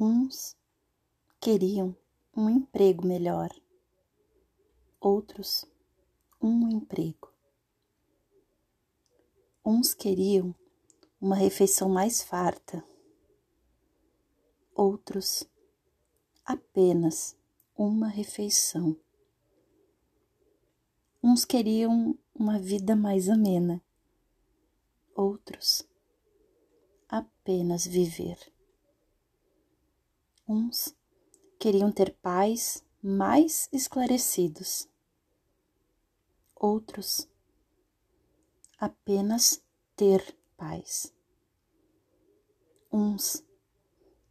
Uns queriam um emprego melhor, outros um emprego. Uns queriam uma refeição mais farta, outros apenas uma refeição. Uns queriam uma vida mais amena, outros apenas viver. Uns queriam ter pais mais esclarecidos, outros apenas ter paz. Uns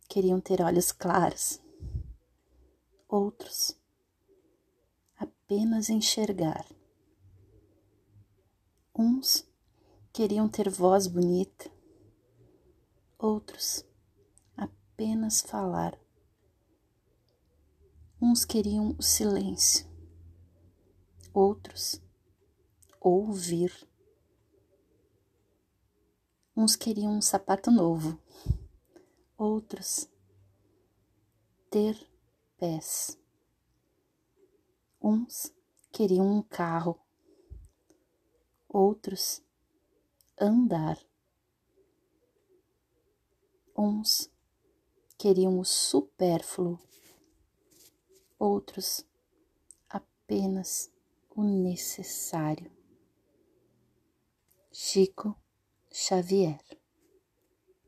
queriam ter olhos claros, outros apenas enxergar. Uns queriam ter voz bonita, outros apenas falar. Uns queriam o silêncio, outros ouvir. Uns queriam um sapato novo, outros ter pés. Uns queriam um carro, outros andar. Uns queriam o supérfluo outros apenas o necessário. Chico Xavier